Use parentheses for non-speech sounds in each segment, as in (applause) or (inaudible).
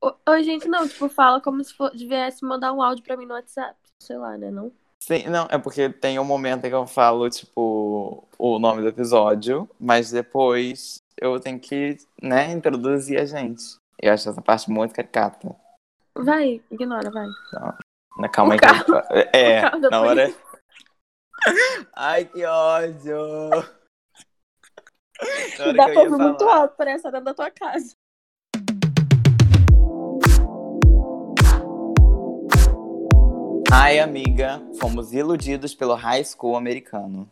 Oi, gente, não, tipo, fala como se for, viesse mandar um áudio pra mim no WhatsApp. Sei lá, né, não? Sim, não, é porque tem um momento em que eu falo, tipo, o nome do episódio, mas depois eu tenho que, né, introduzir a gente. Eu acho essa parte muito caricata. Vai, ignora, vai. Na calma O aí carro- É, na hora. (laughs) Ai, que ódio! (laughs) Dá pra ouvir muito alto, parece dentro da tua casa. Ai, amiga, fomos iludidos pelo high school americano.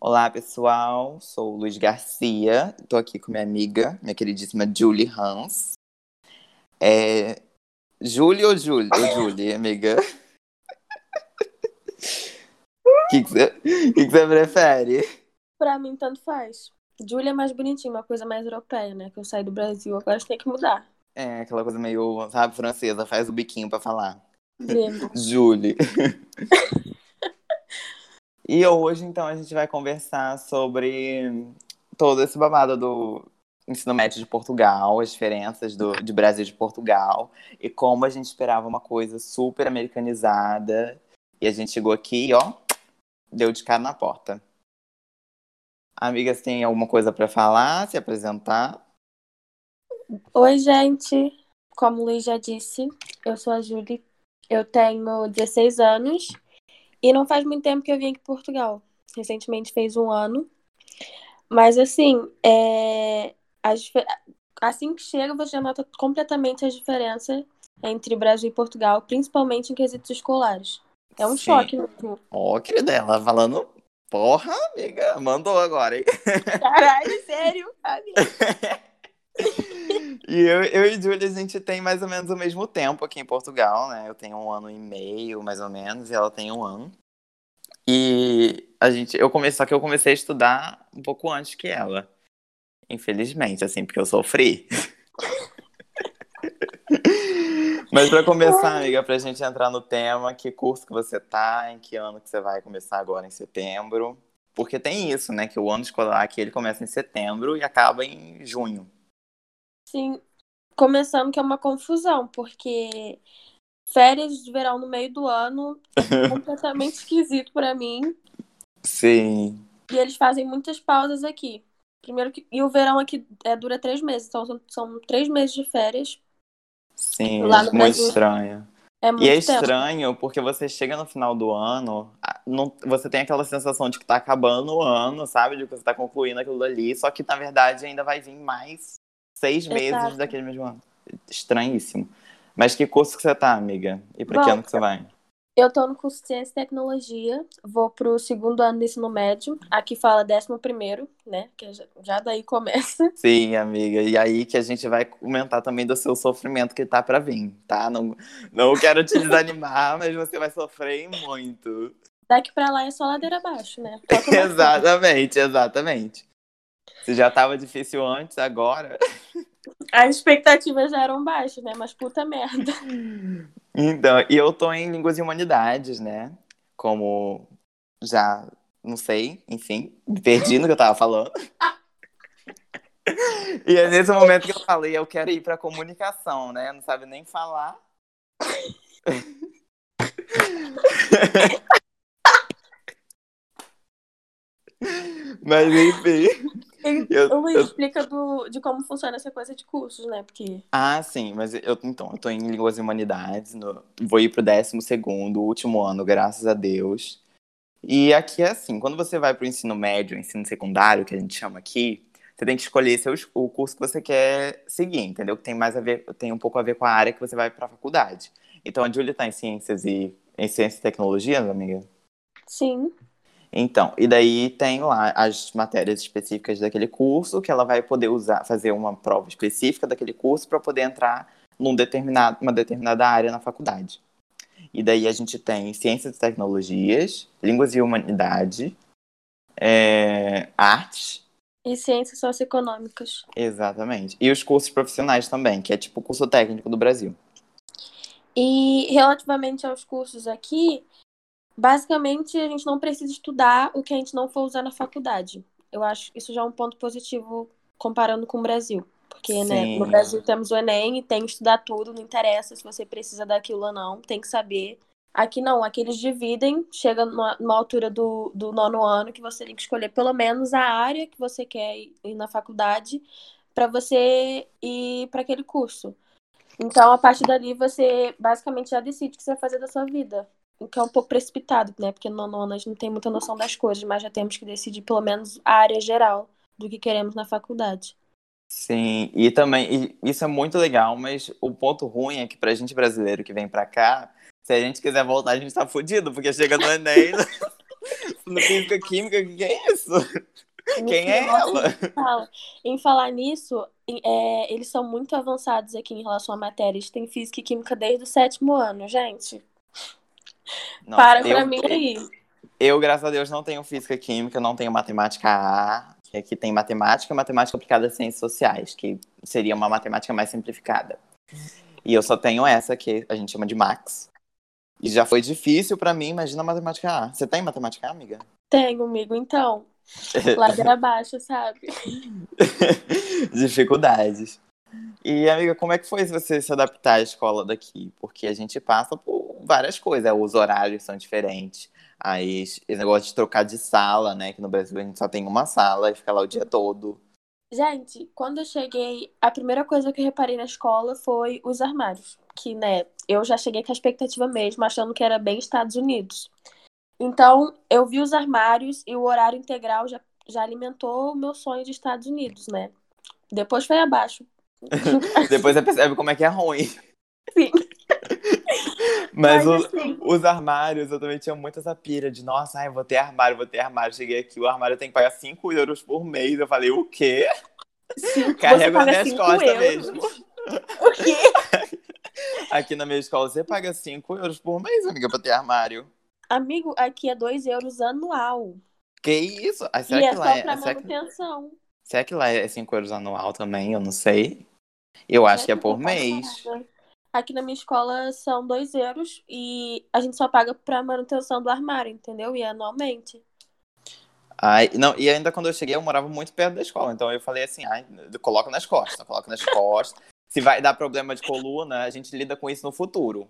Olá, pessoal. Sou o Luiz Garcia. Tô aqui com minha amiga, minha queridíssima Julie Hans. É... Julie ou Julie? Ou Julie, amiga? O (laughs) que você prefere? Pra mim, tanto faz. Júlia é mais bonitinha, uma coisa mais europeia, né? Que eu saí do Brasil, agora a gente tem que mudar. É aquela coisa meio, sabe, francesa, faz o biquinho pra falar. (laughs) Julie. e hoje, então, a gente vai conversar sobre todo esse babado do ensino médio de Portugal, as diferenças do, de Brasil de Portugal, e como a gente esperava uma coisa super americanizada, e a gente chegou aqui e, ó, deu de cara na porta. Amigas, tem alguma coisa pra falar, se apresentar? Oi, gente. Como o Luiz já disse, eu sou a Júlia. Eu tenho 16 anos. E não faz muito tempo que eu vim aqui em Portugal. Recentemente fez um ano. Mas, assim, é... as assim que chega, você já nota completamente as diferenças entre Brasil e Portugal, principalmente em quesitos escolares. É um Sim. choque mesmo. Ó, querida, ela falando, porra, amiga, mandou agora, hein? Caralho, sério? (laughs) amiga? E eu, eu e Júlia, a gente tem mais ou menos o mesmo tempo aqui em Portugal, né? Eu tenho um ano e meio, mais ou menos, e ela tem um ano. E a gente, eu comecei, só que eu comecei a estudar um pouco antes que ela. Infelizmente, assim, porque eu sofri. (laughs) Mas pra começar, amiga, pra gente entrar no tema, que curso que você tá, em que ano que você vai começar agora em setembro? Porque tem isso, né? Que o ano escolar aqui ele começa em setembro e acaba em junho. Sim, começando que é uma confusão, porque férias de verão no meio do ano é (laughs) completamente esquisito pra mim. Sim. E eles fazem muitas pausas aqui. Primeiro que. E o verão aqui é, dura três meses, então são, são três meses de férias. Sim, Lá no muito Brasil. estranho. É muito E é tempo. estranho porque você chega no final do ano, não, você tem aquela sensação de que tá acabando o ano, sabe? De que você tá concluindo aquilo ali, só que na verdade ainda vai vir mais seis meses Exato. daquele mesmo ano. Estranhíssimo. Mas que curso que você tá, amiga? E pra que Bom, ano que você vai? Eu tô no curso de Ciência e Tecnologia, vou pro segundo ano do ensino médio. Aqui fala décimo primeiro, né? Que já, daí começa. (laughs) Sim, amiga. E aí que a gente vai comentar também do seu sofrimento que tá pra vir, tá? Não, não quero te desanimar, (laughs) mas você vai sofrer muito. Daqui pra lá é só ladeira abaixo, né? (laughs) Exatamente, exatamente. Se já tava difícil antes, agora. As expectativas já eram baixas, né? Mas puta merda. Então, e eu tô em Línguas e Humanidades, né? Como já, não sei, enfim, perdi no que eu tava falando. E é nesse momento que eu falei, eu quero ir pra comunicação, né? Não sabe nem falar. (laughs) Mas enfim. (laughs) Eu- O Luiz, eu- explica do, de como funciona essa coisa de cursos, né? Porque. Ah, sim, mas eu então, eu tô em Línguas e Humanidades, no- vou ir pro 12 segundo, último ano, graças a Deus. E aqui é assim, quando você vai pro ensino médio, ensino secundário, que a gente chama aqui, você tem que escolher seu, es- o curso que você quer seguir, entendeu? Que tem mais a ver, tem um pouco a ver com a área que você vai pra faculdade. Então a Júlia tá em ciências e em ciências e tecnologias, amiga? Sim. Então, e daí tem lá as matérias específicas daquele curso que ela vai poder usar, fazer uma prova específica daquele curso para poder entrar num determinado, uma determinada área na faculdade. E daí a gente tem ciências e tecnologias, línguas e humanidade, é, artes, E ciências socioeconômicas. exatamente. E os cursos profissionais também, que é tipo o curso técnico do Brasil. E relativamente aos cursos aqui, basicamente a gente não precisa estudar o que a gente não for usar na faculdade. Eu acho isso já é um ponto positivo comparando com o Brasil. Porque né, no Brasil temos o Enem e tem que estudar tudo, não interessa se você precisa daquilo ou não, tem que saber. Aqui não, aqui eles dividem, chega numa, numa altura do, do nono ano que você tem que escolher pelo menos a área que você quer ir na faculdade para você ir para aquele curso. Então, a partir dali, você basicamente já decide o que você vai fazer da sua vida. O que é um pouco precipitado, né? Porque no nono a gente não tem muita noção das coisas, mas já temos que decidir pelo menos a área geral do que queremos na faculdade. Sim, e também, e isso é muito legal, mas o ponto ruim é que pra gente brasileiro que vem pra cá, se a gente quiser voltar, a gente tá fudido, porque chega no Enem, (laughs) no Física Química, o que é isso? Quem é ela? Em falar nisso, é, eles são muito avançados aqui em relação a matérias. Tem física e química desde o sétimo ano, gente. Nossa, Para pra eu, mim aí. Eu, graças a Deus, não tenho física e química, não tenho matemática A, que aqui tem matemática matemática aplicada a ciências sociais, que seria uma matemática mais simplificada. E eu só tenho essa, que a gente chama de Max. E já foi difícil para mim, imagina matemática A. Você tem matemática A, amiga? Tenho, amigo. Então, (laughs) Ladeira abaixo, sabe? (laughs) Dificuldades. E, amiga, como é que foi você se adaptar à escola daqui? Porque a gente passa por várias coisas, os horários são diferentes. Aí, esse negócio de trocar de sala, né? Que no Brasil a gente só tem uma sala e fica lá o dia todo. Gente, quando eu cheguei, a primeira coisa que eu reparei na escola foi os armários. Que, né, eu já cheguei com a expectativa mesmo, achando que era bem Estados Unidos. Então, eu vi os armários e o horário integral já, já alimentou o meu sonho de Estados Unidos, né? Depois foi abaixo. (laughs) Depois você percebe como é que é ruim. Sim. Mas, Mas assim... os armários, eu também tinha muita essa pira de, nossa, ai, vou ter armário, vou ter armário. Cheguei aqui, o armário tem que pagar 5 euros por mês. Eu falei, o quê? Carrego nas minhas costas euros. mesmo. O quê? (laughs) Aqui na minha escola você paga 5 euros por mês, amiga, pra ter armário. Amigo, aqui é 2 euros anual. Que isso? Ah, será e é que é lá só pra é, manutenção. Será que lá é 5 euros anual também? Eu não sei. Eu acho que é por mês. Aqui na minha escola são 2 euros e a gente só paga pra manutenção do armário, entendeu? E é anualmente. Ai, não, e ainda quando eu cheguei, eu morava muito perto da escola. Então eu falei assim, ai, coloca nas costas, coloca nas costas. Se vai dar problema de coluna, a gente lida com isso no futuro.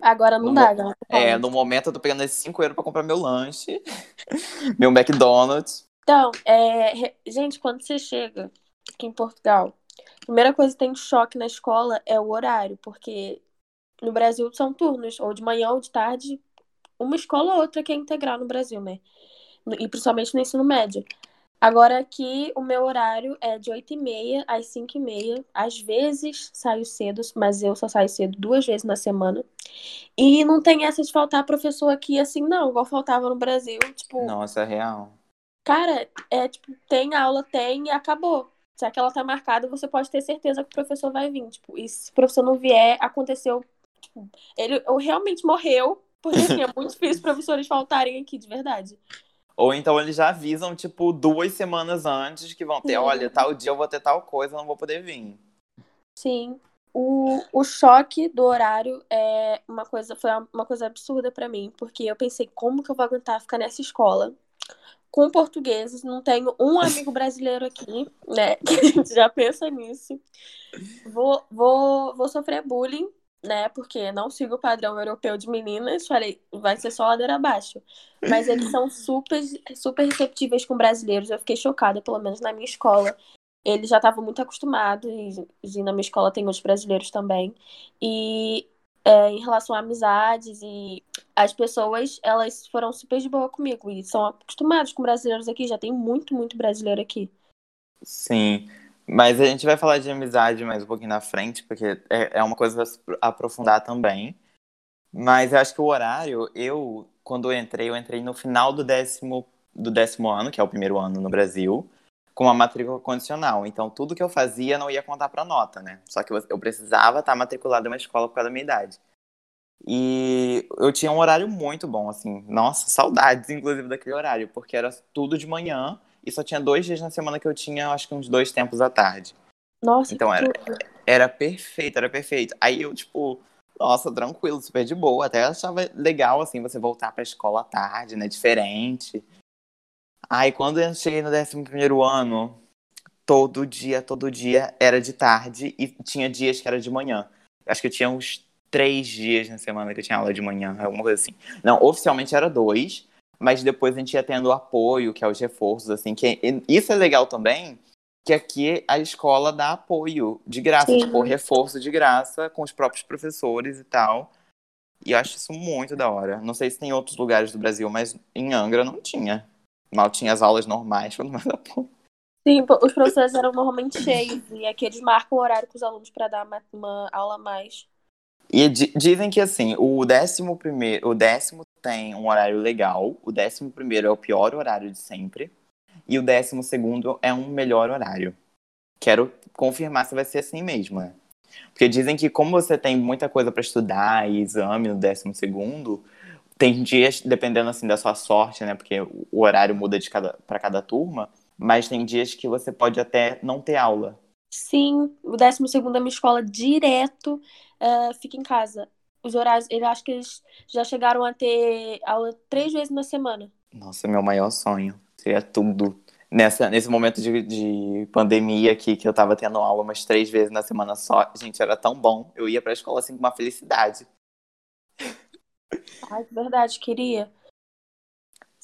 Agora não no dá, mo... É, no momento eu tô pegando esses 5 euros pra comprar meu lanche, (laughs) meu McDonald's. Então, é... gente, quando você chega aqui em Portugal, primeira coisa que tem choque na escola é o horário, porque no Brasil são turnos, ou de manhã ou de tarde, uma escola ou outra que é integral no Brasil, né? E principalmente no ensino médio. Agora aqui o meu horário é de 8h30 às 5h30. Às vezes saio cedo, mas eu só saio cedo duas vezes na semana. E não tem essa de faltar professor aqui assim, não, igual faltava no Brasil. Tipo. Nossa, é real. Cara, é tipo, tem aula, tem e acabou. Se aquela tá marcada, você pode ter certeza que o professor vai vir. Tipo, e se o professor não vier, aconteceu. Tipo, ele ou realmente morreu, porque assim, é muito difícil professores faltarem aqui, de verdade. Ou então eles já avisam, tipo, duas semanas antes que vão ter, olha, tal dia eu vou ter tal coisa, não vou poder vir. Sim. O, o choque do horário é uma coisa, foi uma coisa absurda para mim, porque eu pensei, como que eu vou aguentar ficar nessa escola com portugueses? Não tenho um amigo brasileiro aqui, né? (laughs) Que a gente já pensa nisso. Vou, vou, vou sofrer bullying né? Porque não sigo o padrão europeu de meninas, falei, vai ser só ladeira abaixo. Mas eles são super, super receptíveis com brasileiros. Eu fiquei chocada, pelo menos na minha escola. Eles já estavam muito acostumados, e, na minha escola tem outros brasileiros também. E é, em relação a amizades e as pessoas, elas foram super de boa comigo. E são acostumados com brasileiros aqui, já tem muito, muito brasileiro aqui. Sim. Mas a gente vai falar de amizade mais um pouquinho na frente, porque é, é uma coisa a aprofundar também. Mas eu acho que o horário, eu, quando eu entrei, eu entrei no final do décimo, do décimo ano, que é o primeiro ano no Brasil, com uma matrícula condicional. Então, tudo que eu fazia não ia contar para nota, né? Só que eu precisava estar matriculado em uma escola por causa da minha idade. E eu tinha um horário muito bom, assim. Nossa, saudades, inclusive, daquele horário, porque era tudo de manhã e só tinha dois dias na semana que eu tinha, acho que uns dois tempos à tarde. Nossa, Então era, era perfeito, era perfeito. Aí eu, tipo, nossa, tranquilo, super de boa. Até achava legal, assim, você voltar pra escola à tarde, né? Diferente. Aí quando eu cheguei no 11 ano, todo dia, todo dia era de tarde e tinha dias que era de manhã. Acho que eu tinha uns três dias na semana que eu tinha aula de manhã, alguma coisa assim. Não, oficialmente era dois, mas depois a gente ia tendo apoio, que é os reforços, assim, que isso é legal também, que aqui a escola dá apoio de graça, Sim. tipo, reforço de graça com os próprios professores e tal. E eu acho isso muito da hora. Não sei se tem outros lugares do Brasil, mas em Angra não tinha. Mal tinha as aulas normais, (laughs) quando mais apoio. Sim, os professores eram normalmente cheios e aqui eles marcam o horário com os alunos para dar uma, uma, aula a mais. E dizem que assim, o décimo primeiro, o décimo tem um horário legal, o décimo primeiro é o pior horário de sempre e o décimo segundo é um melhor horário. Quero confirmar se vai ser assim mesmo, né? Porque dizem que como você tem muita coisa para estudar e exame no décimo segundo, tem dias, dependendo assim da sua sorte, né? Porque o horário muda de cada para cada turma, mas tem dias que você pode até não ter aula. Sim, o décimo segundo é uma escola direto, uh, fica em casa. Os horários, eu acho que eles já chegaram a ter aula três vezes na semana. Nossa, meu maior sonho. Seria tudo. Nessa, nesse momento de, de pandemia aqui, que eu tava tendo aula umas três vezes na semana só, gente, era tão bom. Eu ia pra escola assim com uma felicidade. Ai, verdade, queria.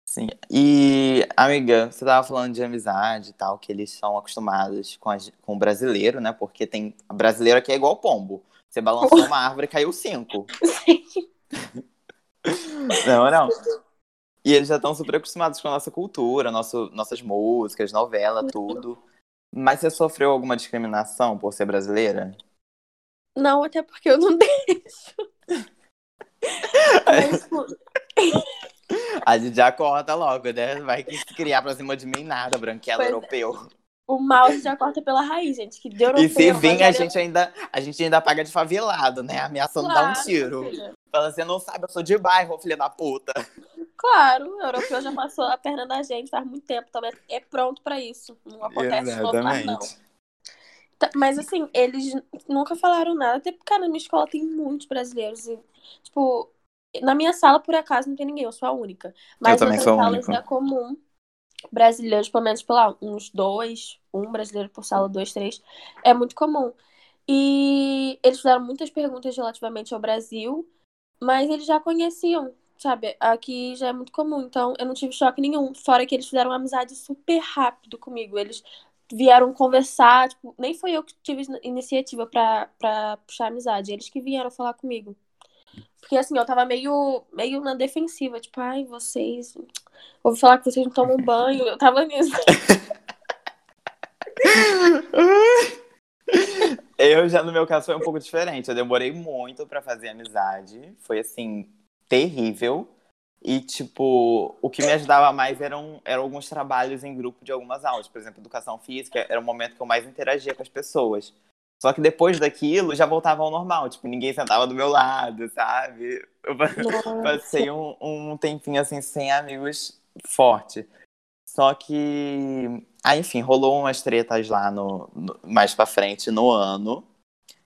Sim. E, amiga, você tava falando de amizade e tal, que eles são acostumados com, a, com o brasileiro, né? Porque tem. Brasileiro aqui é igual pombo. Você balançou uma árvore e caiu cinco. (laughs) Sim. (laughs) não, não. E eles já estão super acostumados com a nossa cultura, nosso, nossas músicas, novela, tudo. Mas você sofreu alguma discriminação por ser brasileira? Não, até porque eu não (laughs) deixo. Mas, a gente já corta logo, né? Vai criar pra cima de mim nada, branquelo pois é. europeu. O mal já corta pela raiz, gente. Que de europeu, e se vir, a gente, ainda, a gente ainda paga de favelado, né? Ameaçando claro, dar um tiro. Fala, você não sabe, eu sou de bairro, filha da puta. Claro, o europeu já passou a perna na gente faz muito tempo, também é pronto para isso. Não acontece Exatamente. não. Tá, mas assim, eles nunca falaram nada, até porque, cara, na minha escola tem muitos brasileiros. E, tipo, na minha sala, por acaso, não tem ninguém, eu sou a única. Mas nas salas é comum brasileiros, pelo menos, por lá, uns dois, um brasileiro por sala, dois, três. É muito comum. E eles fizeram muitas perguntas relativamente ao Brasil, mas eles já conheciam sabe? Aqui já é muito comum, então eu não tive choque nenhum. Fora que eles fizeram uma amizade super rápido comigo. Eles vieram conversar, tipo, nem foi eu que tive iniciativa pra puxar amizade, eles que vieram falar comigo. Porque assim, eu tava meio, meio na defensiva, tipo, ai, vocês. Ouvi falar que vocês não tomam banho. Eu tava nisso. (laughs) eu já, no meu caso, foi um pouco diferente. Eu demorei muito para fazer amizade. Foi assim, terrível. E, tipo, o que me ajudava mais eram, eram alguns trabalhos em grupo de algumas aulas. Por exemplo, educação física era o momento que eu mais interagia com as pessoas. Só que depois daquilo já voltava ao normal. Tipo, ninguém sentava do meu lado, sabe? Eu passei um, um tempinho assim sem amigos forte. Só que. Ah, enfim, rolou umas tretas lá no, no mais pra frente no ano.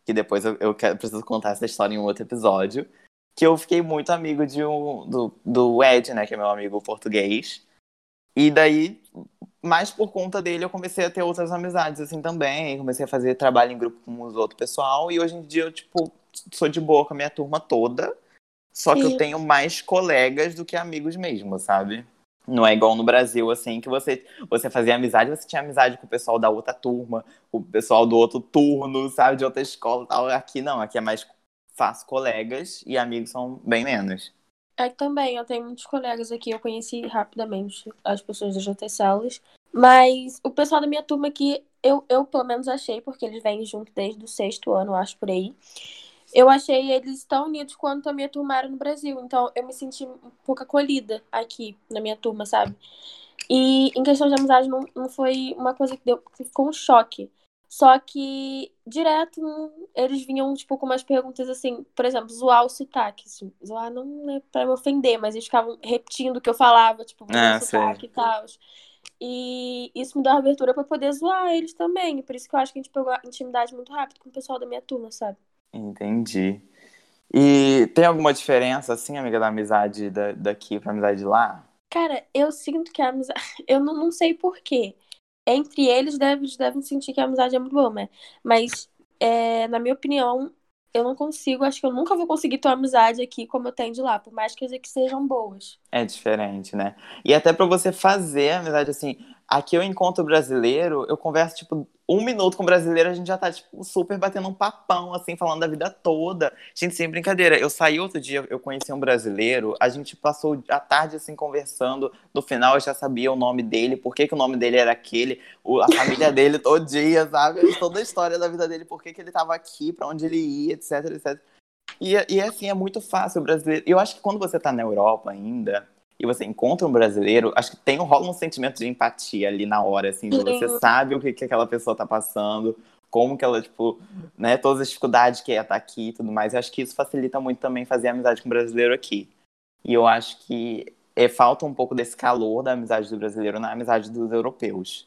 Que depois eu, eu quero, preciso contar essa história em um outro episódio que eu fiquei muito amigo de um, do, do Ed, né, que é meu amigo português. E daí, mais por conta dele, eu comecei a ter outras amizades assim também. Comecei a fazer trabalho em grupo com os outros pessoal. E hoje em dia eu, tipo, sou de boa com a minha turma toda. Só Sim. que eu tenho mais colegas do que amigos mesmo, sabe? Não é igual no Brasil, assim, que você, você fazia amizade, você tinha amizade com o pessoal da outra turma, com o pessoal do outro turno, sabe, de outra escola e tal. Aqui não, aqui é mais faço colegas e amigos são bem menos. É que também, eu tenho muitos colegas aqui, eu conheci rapidamente as pessoas das JT Salas, mas o pessoal da minha turma aqui, eu, eu pelo menos achei, porque eles vêm junto desde o sexto ano, acho por aí. Eu achei eles tão unidos quanto a minha turma era no Brasil, então eu me senti um pouco acolhida aqui na minha turma, sabe? E em questão de amizade, não, não foi uma coisa que, deu, que ficou um choque. Só que direto eles vinham, tipo, com umas perguntas assim, por exemplo, zoar o sotaque. Assim, zoar não é pra me ofender, mas eles ficavam repetindo o que eu falava, tipo, ah, o sotaque e tal. E isso me deu abertura para poder zoar eles também. Por isso que eu acho que a gente pegou a intimidade muito rápido com o pessoal da minha turma, sabe? Entendi. E tem alguma diferença, assim, amiga, da amizade da, daqui pra amizade de lá? Cara, eu sinto que a amizade. (laughs) Eu não, não sei porquê. Entre eles devem, sentir que a amizade é muito boa, né? Mas, é, na minha opinião, eu não consigo, acho que eu nunca vou conseguir ter uma amizade aqui como eu tenho de lá, por mais que, que sejam boas. É diferente, né? E até para você fazer amizade assim, aqui eu encontro brasileiro, eu converso tipo um minuto com o brasileiro, a gente já tá, tipo, super batendo um papão, assim, falando da vida toda. Gente, sem brincadeira, eu saí outro dia, eu conheci um brasileiro, a gente passou a tarde, assim, conversando. No final, eu já sabia o nome dele, por que, que o nome dele era aquele, a família (laughs) dele todo dia, sabe? Toda a história da vida dele, por que, que ele tava aqui, para onde ele ia, etc, etc. E, e assim, é muito fácil o brasileiro. Eu acho que quando você tá na Europa ainda, e você encontra um brasileiro, acho que tem rola um sentimento de empatia ali na hora, assim, de você sabe o que, que aquela pessoa tá passando, como que ela, tipo, né, todas as dificuldades que é estar tá aqui e tudo mais. Eu acho que isso facilita muito também fazer amizade com o brasileiro aqui. E eu acho que é, falta um pouco desse calor da amizade do brasileiro na amizade dos europeus.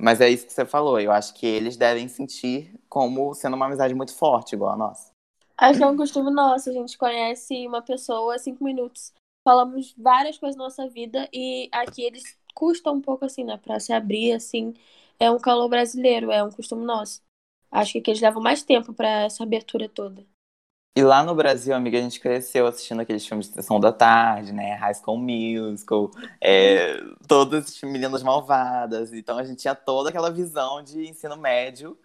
Mas é isso que você falou, eu acho que eles devem sentir como sendo uma amizade muito forte, igual a nossa. Acho que é um costume nosso, a gente conhece uma pessoa cinco minutos falamos várias coisas da nossa vida e aqui eles custam um pouco assim, né, para se abrir assim. É um calor brasileiro, é um costume nosso. Acho que aqui eles levam mais tempo para essa abertura toda. E lá no Brasil, amiga, a gente cresceu assistindo aqueles filmes de sessão da tarde, né? High School Musical, é, todos esses meninas malvadas. Então a gente tinha toda aquela visão de ensino médio.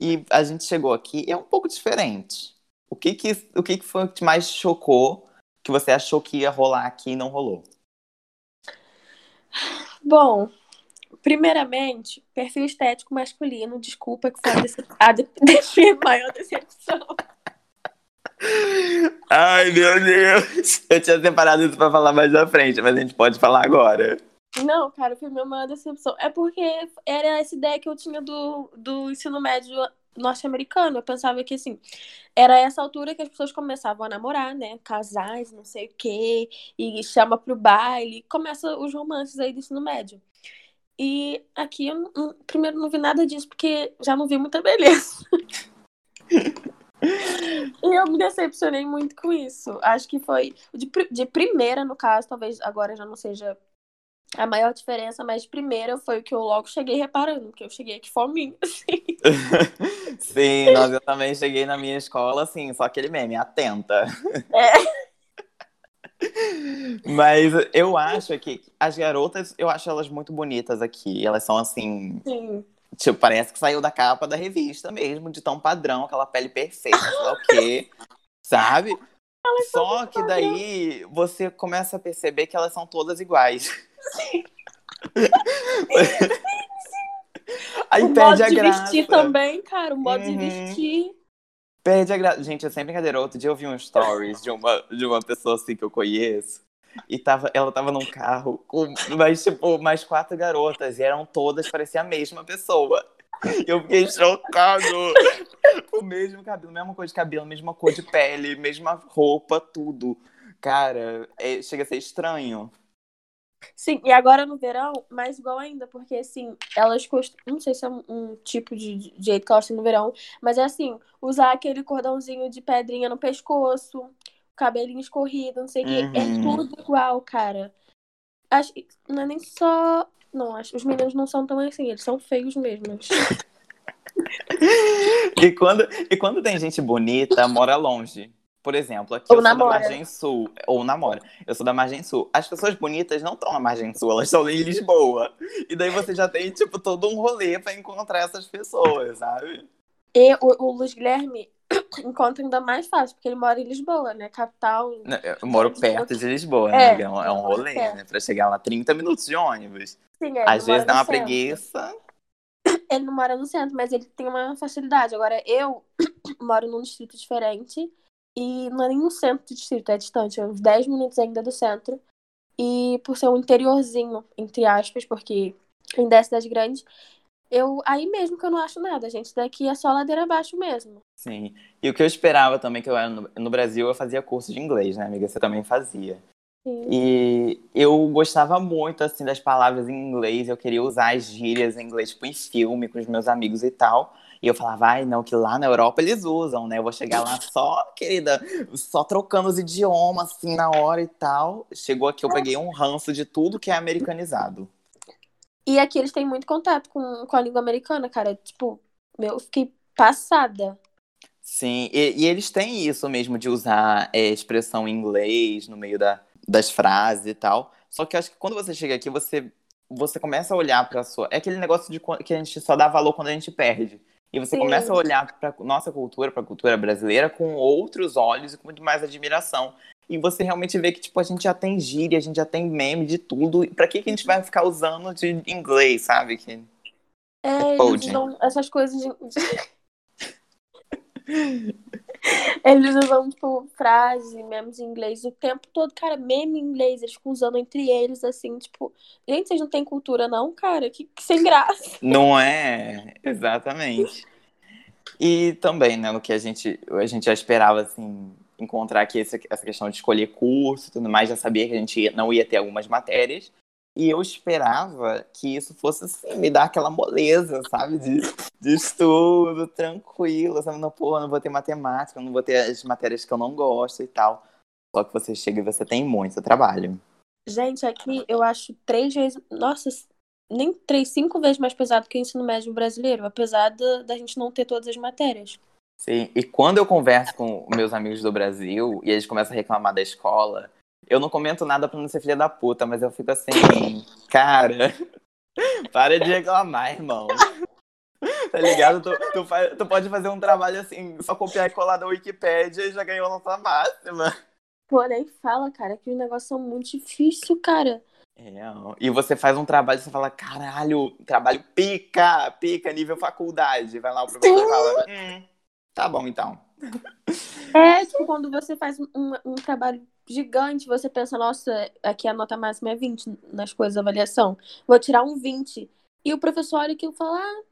E a gente chegou aqui é um pouco diferente. O que que, o que, que foi que mais chocou que você achou que ia rolar aqui e não rolou? Bom, primeiramente, perfil estético masculino, desculpa que foi a, de (laughs) de maior decepção. Ai, meu Deus! Eu tinha separado isso pra falar mais na frente, mas a gente pode falar agora. Não, cara, foi minha maior decepção. É porque era essa ideia que eu tinha do, do ensino médio norte-americano. Eu pensava que, assim, era essa altura que as pessoas começavam a namorar, né? Casais, não sei o quê, e chama pro baile, começa os romances aí do ensino médio. E aqui eu primeiro não vi nada disso, porque já não vi muita beleza. (laughs) e eu me decepcionei muito com isso. Acho que foi de, de primeira, no caso, talvez agora já não seja a maior diferença, mas primeiro foi o que eu logo cheguei reparando, que eu cheguei aqui fominha, assim. (laughs) Sim, nós eu também cheguei na minha escola, assim, só aquele meme, atenta. É. (laughs) Mas eu acho que as garotas, eu acho elas muito bonitas aqui. Elas são assim. Sim. Tipo, parece que saiu da capa da revista mesmo, de tão padrão, aquela pele perfeita, sei lá o quê. Sabe? Só que daí você começa a perceber que elas são todas iguais. Aí o perde modo a de graça. vestir também, cara. O modo Uhum. de vestir. Perde a graça. Gente, é sem brincadeira. Outro dia eu vi um stories de uma, de uma pessoa assim que eu conheço. E tava, ela tava num carro com mais, tipo, mais quatro garotas. E eram todas, parecia a mesma pessoa. Eu fiquei chocado. O mesmo cabelo, mesma cor de cabelo, mesma cor de pele, (laughs) mesma roupa, tudo. Cara, é- chega a ser estranho. Sim, e agora no verão, mais igual ainda, porque assim, elas costumam. Não sei se é um, um tipo de, de jeito que elas têm no verão, mas é assim, usar aquele cordãozinho de pedrinha no pescoço, cabelinho escorrido, não sei o. É Uhum. tudo igual, cara. Acho que não é nem só. Não, acho os meninos não são tão assim, eles são feios mesmo. (laughs) (laughs) E quando, e quando tem gente bonita, mora longe. Por exemplo, aqui Ou eu sou namora. da Margem Sul. Ou namora. Eu sou da Margem Sul. As pessoas bonitas não estão na Margem Sul, elas estão em Lisboa. E daí você já tem, tipo, todo um rolê pra encontrar essas pessoas, sabe? E o, o Luiz Guilherme (coughs) encontra ainda mais fácil, porque ele mora em Lisboa, né? Capital. Né, Eu moro perto de Lisboa, É, né? É um, é um eu moro rolê, perto. né? Pra chegar lá 30 minutos de ônibus. Sim, é, Às vezes dá uma centro. preguiça. Ele não mora no centro, mas ele tem uma facilidade. Agora, eu (clears throat) moro num distrito diferente e não é nem centro do distrito, é distante, é uns 10 minutos ainda do centro. E por ser um interiorzinho, entre aspas, porque ainda é cidade grande, eu aí mesmo que eu não acho nada, gente. Daqui é só ladeira abaixo mesmo. Sim. E o que eu esperava também, que eu era no, no Brasil, eu fazia curso de inglês, né, amiga? Você também fazia. Sim. E eu gostava muito, assim, das palavras em inglês. Eu queria usar as gírias em inglês, tipo, em filme, com os meus amigos e tal. E eu falava, ai, não, que lá na Europa eles usam, né? Eu vou chegar lá só, querida, só trocando os idiomas, assim, na hora e tal. Chegou aqui, eu peguei um ranço de tudo que é americanizado. E aqui eles têm muito contato com, com a língua americana, cara. Tipo, eu fiquei passada. Sim, e, e eles têm isso mesmo de usar é, expressão em inglês no meio da, das frases e tal. Só que eu acho que quando você chega aqui, você, você começa a olhar pra sua. É aquele negócio de que a gente só dá valor quando a gente perde. E você Sim. começa a olhar para nossa cultura, para a cultura brasileira, com outros olhos e com muito mais admiração. E você realmente vê que tipo, a gente já tem gíria, a gente já tem meme de tudo. Pra que, que a gente vai ficar usando de inglês, sabe? Que... É, Pode. usam essas coisas de. (laughs) (laughs) Eles usam, tipo, frase, memes em inglês o tempo todo, cara, meme em inglês, eles ficam usando entre eles, assim, tipo, gente, vocês não têm cultura, não, cara? Que, que sem graça. (laughs) Não é? Exatamente. E também, né, no que a gente, a gente já esperava, assim, encontrar aqui essa, questão de escolher curso e tudo mais, já sabia que a gente não ia ter algumas matérias. E eu esperava que isso fosse, assim, me dar aquela moleza, sabe? De, de estudo, tranquilo, sabe? Não, pô, não vou ter matemática, não vou ter as matérias que eu não gosto e tal. Só que você chega e você tem muito trabalho. Gente, aqui eu acho três vezes, nossa, nem três, cinco vezes mais pesado que o ensino médio brasileiro, apesar da gente não ter todas as matérias. Sim, e quando eu converso com meus amigos do Brasil e eles começam a reclamar da escola, eu não comento nada pra não ser filha da puta, mas eu fico assim, cara, (laughs) para de reclamar, irmão. Tá ligado? Tu, tu, faz- tu pode fazer um trabalho assim, só copiar e colar da Wikipédia e já ganhou nota máxima. Porém, fala, cara, que os negócios são muito difíceis, cara. É, e você faz um trabalho e você fala, caralho, trabalho pica, pica, nível faculdade. Vai lá o professor e fala, hum, tá bom então. É, tipo, quando você faz um, um trabalho gigante, você pensa, nossa, aqui a nota máxima é 20 nas coisas de avaliação. Vou tirar um 20. E o professor olha aquilo e fala, ah,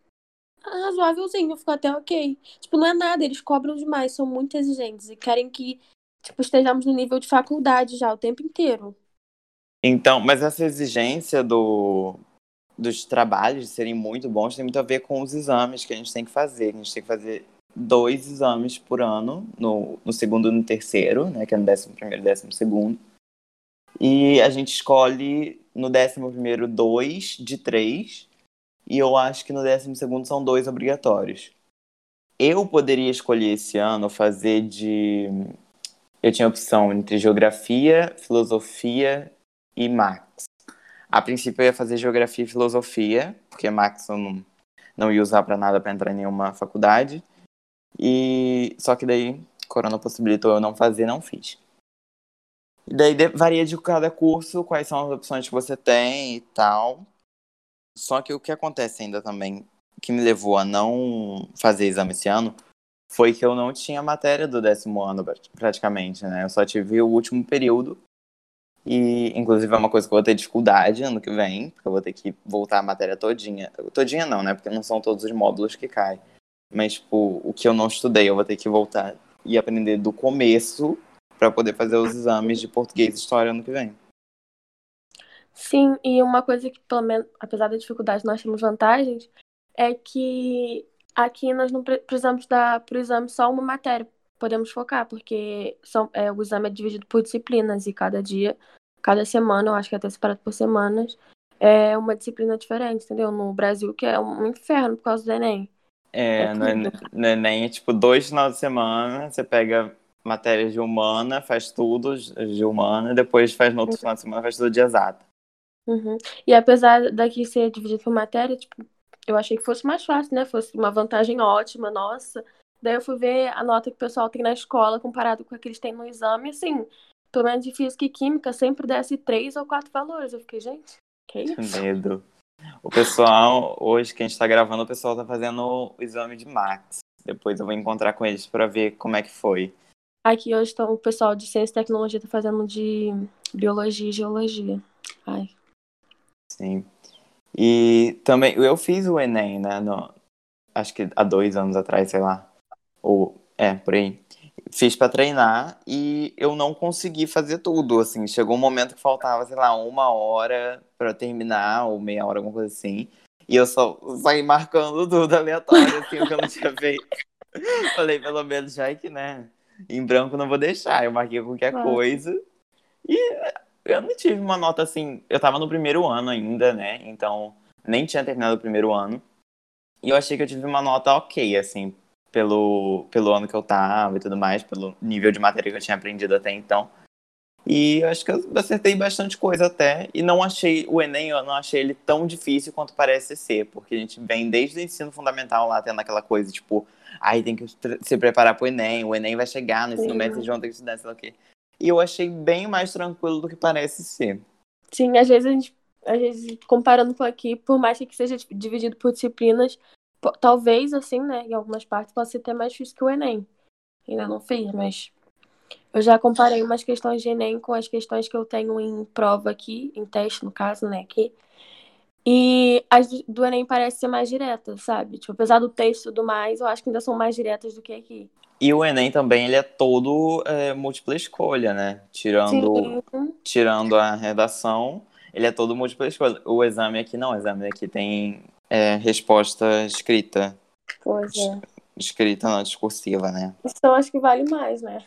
razoávelzinho, ficou até ok. Tipo, não é nada, eles cobram demais, são muito exigentes e querem que, tipo, estejamos no nível de faculdade já o tempo inteiro. Então, mas essa exigência do, dos trabalhos serem muito bons tem muito a ver com os exames que a gente tem que fazer. A gente tem que fazer dois exames por ano, no, no segundo e no terceiro, né? Que é no décimo primeiro e décimo segundo. E a gente escolhe no décimo primeiro dois de três. E eu acho que no décimo segundo são dois obrigatórios. Eu poderia escolher esse ano fazer de. Eu tinha opção entre geografia, filosofia e Max. A princípio eu ia fazer geografia e filosofia, porque Max eu não, não ia usar para nada para entrar em nenhuma faculdade. E só que daí Corona possibilitou eu não fazer, não fiz. E daí varia de cada curso, quais são as opções que você tem e tal. Só que o que acontece ainda também, que me levou a não fazer exame esse ano, foi que eu não tinha matéria do décimo ano, pra- praticamente, né? Eu só tive o último período. E, inclusive, é uma coisa que eu vou ter dificuldade ano que vem, porque eu vou ter que voltar a matéria todinha. Todinha não, né? Porque não são todos os módulos que caem. Mas, tipo, o que eu não estudei, eu vou ter que voltar e aprender do começo para poder fazer os exames de português e história ano que vem. Sim, e uma coisa que, pelo menos, apesar da dificuldade, nós temos vantagens, é que aqui nós não pre- precisamos dar para o exame só uma matéria. Podemos focar, porque são, é, o exame é dividido por disciplinas e cada dia, cada semana, eu acho que é até separado por semanas, é uma disciplina diferente, entendeu? No Brasil, que é um inferno por causa do Enem. É, É no Enem, no Enem é tipo dois finais de semana, você pega matérias de humana, faz tudo de humana, depois faz no outro final de semana, faz tudo de exata. Uhum. E apesar daqui ser dividido por matéria, tipo, eu achei que fosse mais fácil, né? Fosse uma vantagem ótima, nossa. Daí eu fui ver a nota que o pessoal tem na escola comparado com a que eles têm no exame, assim, pelo menos de física e química, sempre desce três ou quatro valores. Eu fiquei, gente, que isso? Medo. O pessoal, hoje que a gente tá gravando, o pessoal tá fazendo o exame de Max. Depois eu vou encontrar com eles para ver como é que foi. Aqui hoje estão, o pessoal de ciência e tecnologia tá fazendo de biologia e geologia. Ai. Sim. E também, eu fiz o Enem, né? no- acho que há dois anos atrás, sei lá. Ou, é, por aí. Fiz pra treinar e eu não consegui fazer tudo, assim. Chegou um momento que faltava, sei lá, uma hora pra terminar, ou meia hora, alguma coisa assim. E eu só saí marcando tudo aleatório, assim, o que eu não tinha feito. (laughs) Falei, pelo menos já que, né? Em branco não vou deixar. Eu marquei qualquer coisa. E eu não tive uma nota assim. Eu tava no primeiro ano ainda, né? Então nem tinha terminado o primeiro ano. E eu achei que eu tive uma nota ok, assim, pelo, pelo ano que eu tava e tudo mais, pelo nível de matéria que eu tinha aprendido até então. E eu acho que eu acertei bastante coisa até. E não achei o Enem, eu não achei ele tão difícil quanto parece ser, porque a gente vem desde o ensino fundamental lá tendo aquela coisa, tipo, aí tem que se preparar pro Enem, o Enem vai chegar no ensino médio, vocês vão ter que estudar, sei lá o quê. E eu achei bem mais tranquilo do que parece ser. Sim, às vezes a gente, às vezes, comparando com aqui, por mais que seja dividido por disciplinas, talvez, assim, né, em algumas partes possa ser até mais difícil que o Enem. Ainda não fiz, mas eu já comparei umas questões de Enem com as questões que eu tenho em prova aqui, em teste, no caso, né, aqui. E as do Enem parece ser mais direta, sabe? Tipo, apesar do texto e tudo mais, eu acho que ainda são mais diretas do que aqui. E o Enem também, ele é todo é, múltipla escolha, né? Tirando, tirando a redação, ele é todo múltipla escolha. O exame aqui não, o exame aqui tem é, resposta escrita. Pois é. Escrita, não, discursiva, né? Então acho que vale mais, né?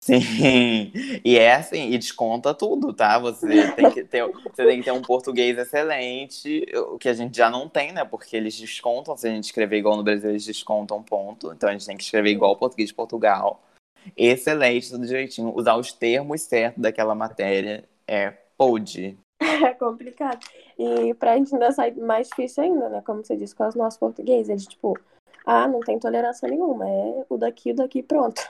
Sim, (laughs) e é assim, e desconta tudo, tá? Você tem que ter, você tem que ter um português excelente, o que a gente já não tem, né? Porque eles descontam, se a gente escrever igual no Brasil, eles descontam um ponto. Então a gente tem que escrever igual o português de Portugal. Excelente, tudo direitinho. Usar os termos certos daquela matéria é pode. (laughs) É complicado. E pra gente ainda sair mais difícil ainda, né? Como você disse, com os nossos portugueses. Eles, tipo, ah, não tem tolerância nenhuma. É o daqui, o daqui, pronto.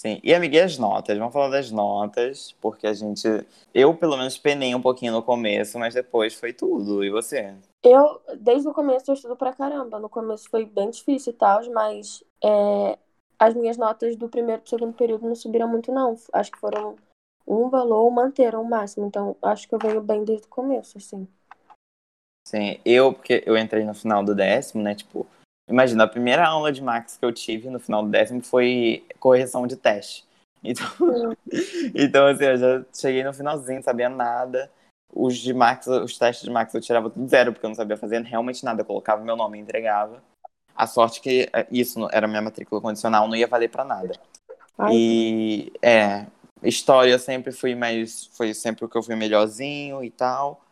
Sim, e amiga, as notas? Vamos falar das notas, porque a gente. Eu, pelo menos, penei um pouquinho no começo, mas depois foi tudo. E você? Eu, desde o começo, eu estudo pra caramba. No começo foi bem difícil e tal, mas é, as minhas notas do primeiro pro segundo período não subiram muito, não. Acho que foram um valor, manteram o máximo. Então, acho que eu venho bem desde o começo, assim. Sim, eu, porque eu entrei no final do décimo, né? Tipo, Imagina, a primeira aula de Max que eu tive no final do décimo foi correção de teste. (laughs) Então, então assim, eu já cheguei no finalzinho, sabia nada. Os de Max, os testes de Max eu tirava tudo zero, porque eu não sabia fazer realmente nada. Eu colocava meu nome e entregava. A sorte que é, isso era minha matrícula condicional, não ia valer para nada. Ai. E é, história sempre fui mais, foi sempre o que eu fui melhorzinho e tal.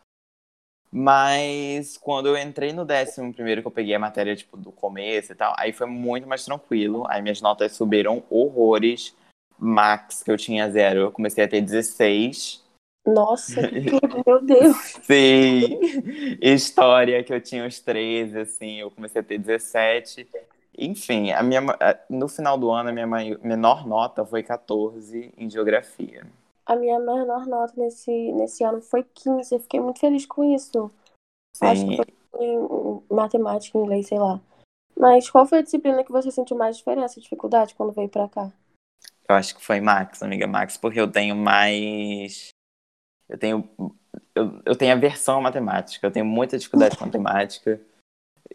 Mas quando eu entrei no décimo primeiro, que eu peguei a matéria, tipo, do começo e tal, aí foi muito mais tranquilo. Aí minhas notas subiram horrores. Max, que eu tinha zero, eu comecei a ter 16. Nossa, (laughs) meu Deus! Sim! História, que eu tinha os 13, assim, eu comecei a ter 17. Enfim, a minha, no final do ano, a minha menor nota foi 14 em geografia. A minha menor nota nesse, nesse ano foi 15. Eu fiquei muito feliz com isso. Sim. Acho que foi em matemática, inglês, sei lá. Mas qual foi a disciplina que você sentiu mais diferença, dificuldade, quando veio pra cá? Eu acho que foi Max, amiga Max, porque eu tenho mais. Eu tenho. Eu, eu tenho aversão à matemática. Eu tenho muita dificuldade com (laughs) matemática.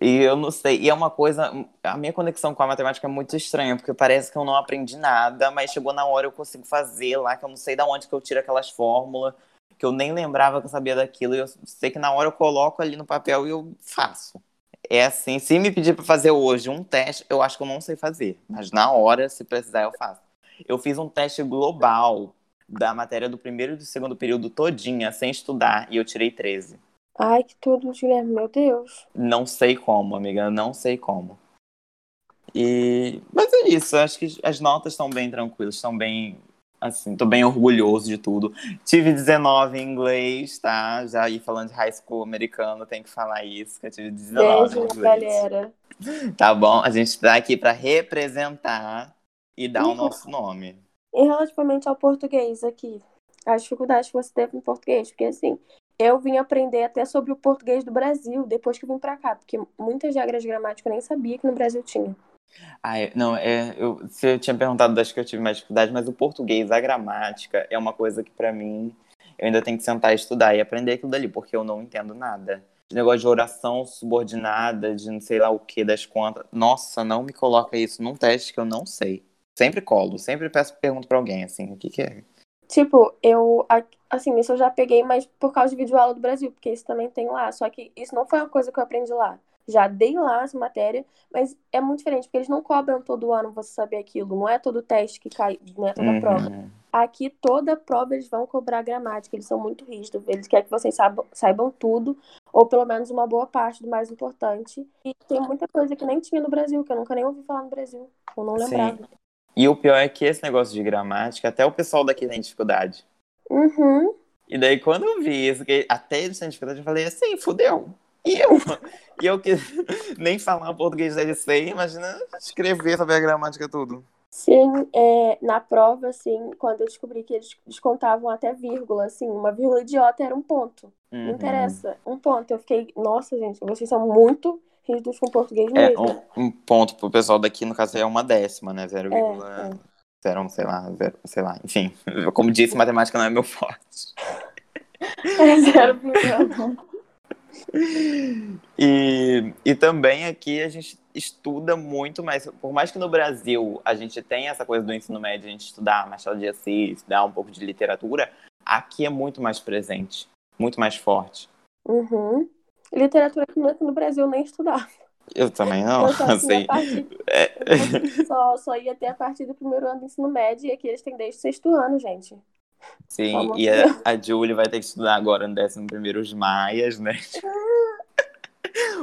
E eu não sei, e é uma coisa, a minha conexão com a matemática é muito estranha, porque parece que eu não aprendi nada, mas chegou na hora eu consigo fazer lá, que eu não sei da onde que eu tiro aquelas fórmulas, que eu nem lembrava que eu sabia daquilo, e eu sei que na hora eu coloco ali no papel e eu faço. É assim, se me pedir para fazer hoje um teste, eu acho que eu não sei fazer, mas na hora, se precisar, eu faço. Eu fiz um teste global da matéria do primeiro e do segundo período todinha, sem estudar, e eu tirei 13. Ai, que tudo, Guilherme, meu Deus. Não sei como, amiga, não sei como. E... Mas é isso, acho que as notas estão bem tranquilas, estão bem. Assim, tô bem orgulhoso de tudo. Tive 19 em inglês, tá? Já aí falando de high school americano, tem que falar isso, que eu tive 19 Beijo, em inglês. galera. Tá bom? A gente tá aqui para representar e dar o nosso nome. E relativamente ao português aqui, as dificuldades que você teve no português, porque assim, eu vim aprender até sobre o português do Brasil depois que vim para cá, porque muitas regras gramáticas eu nem sabia que no Brasil tinha. Ai, não, é, eu, você tinha perguntado das que eu tive mais dificuldade, mas o português, a gramática, é uma coisa que para mim eu ainda tenho que sentar e estudar e aprender aquilo dali, porque eu não entendo nada. De negócio de oração subordinada, de não sei lá o que das contas. Nossa, não me coloca isso num teste que eu não sei. Sempre colo, sempre peço pergunto para alguém assim, o que que é? Tipo, eu, assim, isso eu já peguei, mas por causa de vídeo aula do Brasil, porque isso também tem lá. Só que isso não foi uma coisa que eu aprendi lá. Já dei lá essa matéria, mas é muito diferente, porque eles não cobram todo ano você saber aquilo. Não é todo teste que cai, não é toda uhum. prova. Aqui, toda prova eles vão cobrar gramática, eles são muito rígidos. Eles querem que vocês saibam, saibam tudo. ou pelo menos uma boa parte do mais importante. E tem muita coisa que nem tinha no Brasil, que eu nunca nem ouvi falar no Brasil, eu não lembrava. Sim. E o pior é que esse negócio de gramática, até o pessoal daqui tem dificuldade. Uhum. E daí, quando eu vi isso, que até eles têm dificuldade, eu falei assim, fudeu. E eu? (laughs) e eu que (laughs) nem falar português dele sei, imagina escrever, saber a gramática tudo. Sim, é, na prova, assim, quando eu descobri que eles descontavam até vírgula, assim, uma vírgula idiota era um ponto. Uhum. Não interessa, um ponto. Eu fiquei, nossa, gente, vocês são muito rígidos com português é, mesmo. Um, um ponto pro pessoal daqui, no caso, é uma décima, né? 0,0, é, é. sei lá, zero, sei lá, enfim. Como disse, matemática não é meu forte. É 0,1. E, e também aqui a gente estuda muito mais. Por mais que no Brasil a gente tenha essa coisa do ensino médio, a gente estudar Machado de Assis, estudar um pouco de literatura, aqui é muito mais presente, muito mais forte. Uhum. Literatura que no Brasil nem estudava. Eu também não. (laughs) Eu só, (laughs) assim, partir, é... (laughs) só, só ia ter a partir do primeiro ano do ensino médio e aqui eles têm desde o sexto ano, gente. Sim, e a, a Julie vai ter que estudar agora no 11 primeiro os Maias, né?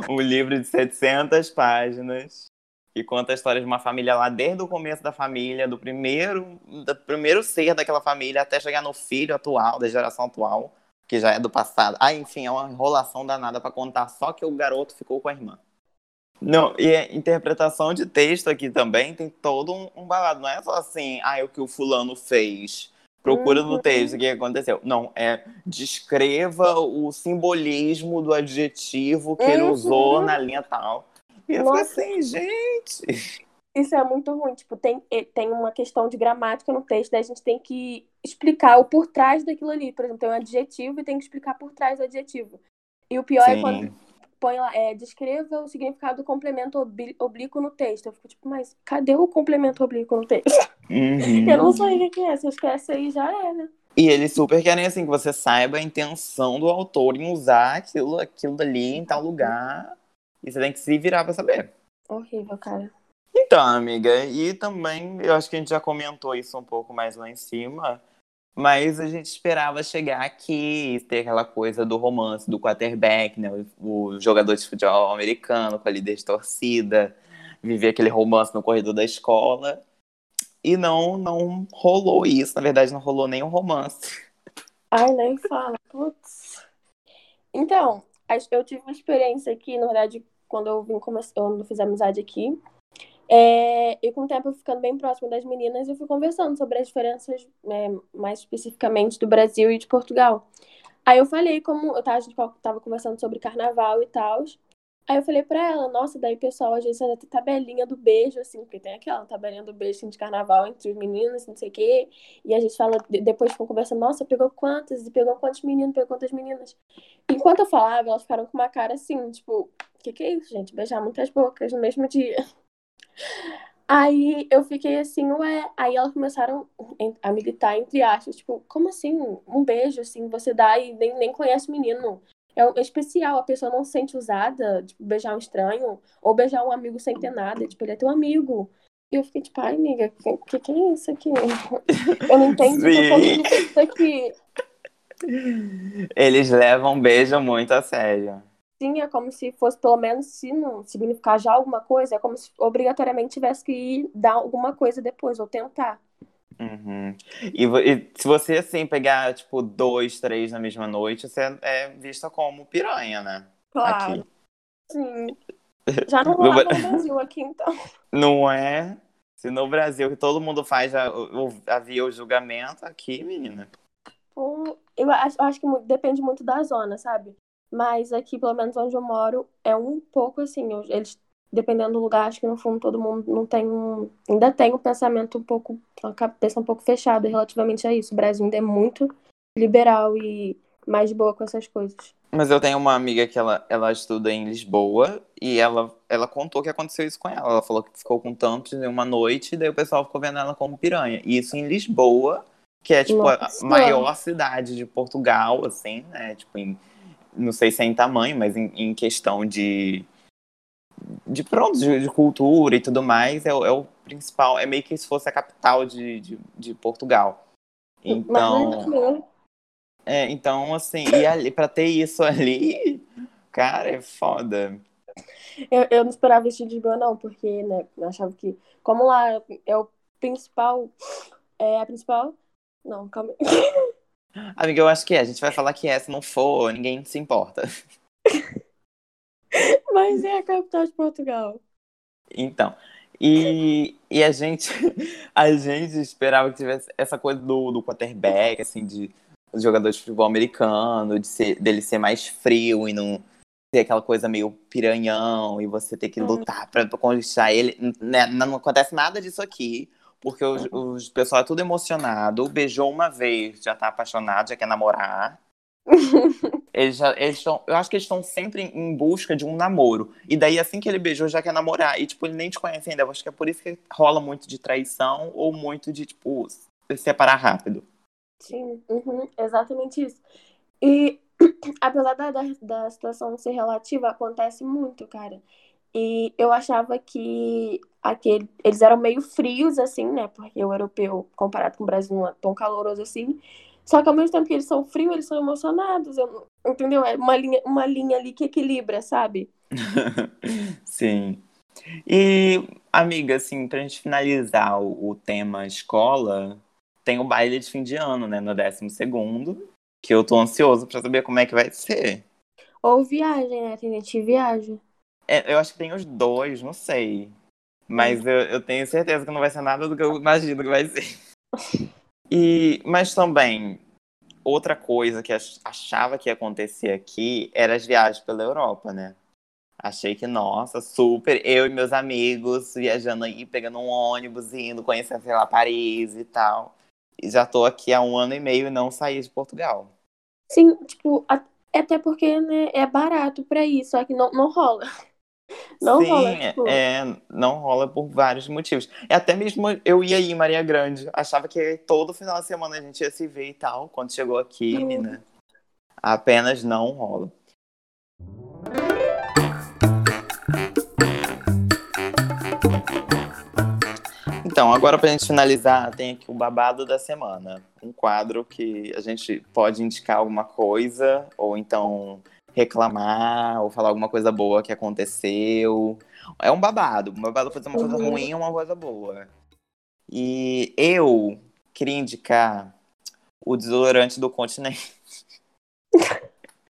um livro de 700 páginas que conta a história de uma família lá desde o começo da família, do primeiro, do primeiro ser daquela família até chegar no filho atual, da geração atual, que já é do passado. Ah, enfim, é uma enrolação danada para contar só que o garoto ficou com a irmã. Não, e a interpretação de texto aqui também tem todo um, um balado. Não é só assim, ah, o que o fulano fez procura uhum. no texto o que aconteceu. Não, é descreva o simbolismo do adjetivo que uhum. ele usou na linha tal. E eu Nossa. fiquei assim, gente. Isso é muito ruim. Tipo, tem, tem uma questão de gramática no texto, daí a gente tem que explicar o por trás daquilo ali. Por exemplo, tem um adjetivo e tem que explicar por trás do adjetivo. E o pior é Sim. é quando põe lá, é, descreva o significado do complemento oblíquo no texto. Eu fico tipo, mas cadê o complemento oblíquo no texto? Uhum. (laughs) Eu não sei o que é, se eu esquece aí já era. E eles super querem assim que você saiba a intenção do autor em usar aquilo, aquilo dali em tal lugar. E você tem que se virar pra saber. Horrível, cara. Então, amiga, e também eu acho que a gente já comentou isso um pouco mais lá em cima. Mas a gente esperava chegar aqui e ter aquela coisa do romance do quarterback, né? O, jogador de futebol americano com a líder de torcida, viver aquele romance no corredor da escola. E não, não rolou isso. Na verdade, não rolou nem um romance. Ai, nem fala. Putz. Então, eu tive uma experiência aqui, na verdade, quando eu vim começar, eu fiz amizade aqui. É, e com o tempo ficando bem próximo das meninas, eu fui conversando sobre as diferenças, é, mais especificamente do Brasil e de Portugal. Aí eu falei como eu tava, a gente tava conversando sobre carnaval e tal. Aí eu falei pra ela, nossa, daí pessoal, às vezes ainda tem tabelinha do beijo, assim, porque tem aquela tabelinha do beijo assim, de carnaval entre os meninos, não sei o quê. E a gente fala, depois ficam conversando, nossa, pegou quantas? E pegou quantos meninos, pegou quantas meninas? Enquanto eu falava, elas ficaram com uma cara assim, tipo, o que, que é isso, gente? Beijar muitas bocas no mesmo dia. Aí eu fiquei assim, ué. Aí elas começaram a militar entre aspas, tipo, como assim? Um beijo, assim, você dá e nem, nem conhece o menino. É, especial, a pessoa não se sente usada, tipo, beijar um estranho, ou beijar um amigo sem ter nada, tipo, ele é teu amigo. E eu fiquei tipo, ai, amiga, o que, que é isso aqui? (laughs) Eu não entendi o que é isso aqui. Eles levam beijo muito a sério é como se fosse, pelo menos, se não significar já alguma coisa, é como se obrigatoriamente tivesse que ir dar alguma coisa depois, ou tentar. Uhum. E, e, se você, assim, pegar, tipo, dois, três na mesma noite, você é vista como piranha, né? Claro. Aqui. Sim. (laughs) Já não rolava no Brasil aqui, então. (laughs) Não é? Se no Brasil que todo mundo faz, já, havia o julgamento, aqui, menina. Eu acho, eu acho que depende muito da zona, sabe? Mas aqui, pelo menos onde eu moro, é um pouco assim. Eles, dependendo do lugar, acho que no fundo todo mundo não tem um. Ainda tem um pensamento um pouco. Uma cabeça um pouco fechada relativamente a isso. O Brasil ainda é muito liberal e mais boa com essas coisas. Mas eu tenho uma amiga que ela, ela estuda em Lisboa e ela, ela contou que aconteceu isso com ela. Ela falou que ficou com tantos em uma noite e daí o pessoal ficou vendo ela como piranha. E isso em Lisboa, que é tipo Nossa. a maior cidade de Portugal, assim, né? Tipo, em não sei se é em tamanho, mas em, em questão de, de pronto, de, de, cultura e tudo mais, é, é, o principal, é meio que se fosse a capital de, de, de Portugal. Então, é, então assim, e ali, pra ter isso ali, Cara, é foda. Eu, eu não esperava esse de Lisboa, não, porque, né, eu achava que. Como lá é o principal. É a principal. Não, calma aí. (laughs) Amiga, eu acho que é. A gente vai falar que é. Se não for, ninguém se importa. (laughs) Mas é a capital de Portugal. Então. E, e a gente (laughs) a gente esperava que tivesse essa coisa do, do quarterback, assim, de jogador de futebol americano, de ser, dele ser mais frio e não ter aquela coisa meio piranhão e você ter que Uhum. lutar pra, pra conquistar ele. Né, Não acontece nada disso aqui, porque os, os pessoal é tudo emocionado, beijou uma vez, já tá apaixonado, já quer namorar. (laughs) Eles já, eles estão, eu acho que eles estão sempre em busca de um namoro. E daí, assim que ele beijou, já quer namorar. E, tipo, ele nem te conhece ainda. Eu acho que é por isso que rola muito de traição ou muito de, tipo, se separar rápido. Sim, uhum, exatamente isso. E (clears throat) apesar da, da, da situação ser relativa, acontece muito, cara. E eu achava que aquele, eles eram meio frios, assim, né? Porque o europeu, comparado com o Brasil, não é tão caloroso assim. Só que ao mesmo tempo que eles são frios, eles são emocionados. Eu, entendeu? É uma linha, uma linha ali que equilibra, sabe? (laughs) Sim. E, amiga, assim, pra gente finalizar o, o tema escola, tem o baile de fim de ano, né? No décimo segundo, que eu tô ansioso pra saber como é que vai ser. Ou viagem, né? Tem gente que viaja. É, eu acho que tem os dois, não sei. Mas eu, eu tenho certeza que não vai ser nada do que eu imagino que vai ser. E, mas também, outra coisa que ach- achava que ia acontecer aqui era as viagens pela Europa, né? Achei que, nossa, super. Eu e meus amigos viajando aí, pegando um ônibus, indo, conhecendo, sei lá, Paris e tal. E já tô aqui há um ano e meio e não saí de Portugal. Sim, tipo, a- até porque né, é barato pra ir, só que não, não rola. Não Sim, rola, tipo. é, não rola por vários motivos. É até mesmo eu ia em Maria Grande, achava que todo final de semana a gente ia se ver e tal. Quando chegou aqui, Uhum. menina, apenas não rola. Então, agora pra gente finalizar, tem aqui o babado da semana. Um quadro que a gente pode indicar alguma coisa, ou então reclamar, ou falar alguma coisa boa que aconteceu. É um babado. Um babado ser uma coisa Uhum. ruim ou uma coisa boa. E eu queria indicar o desodorante do continente.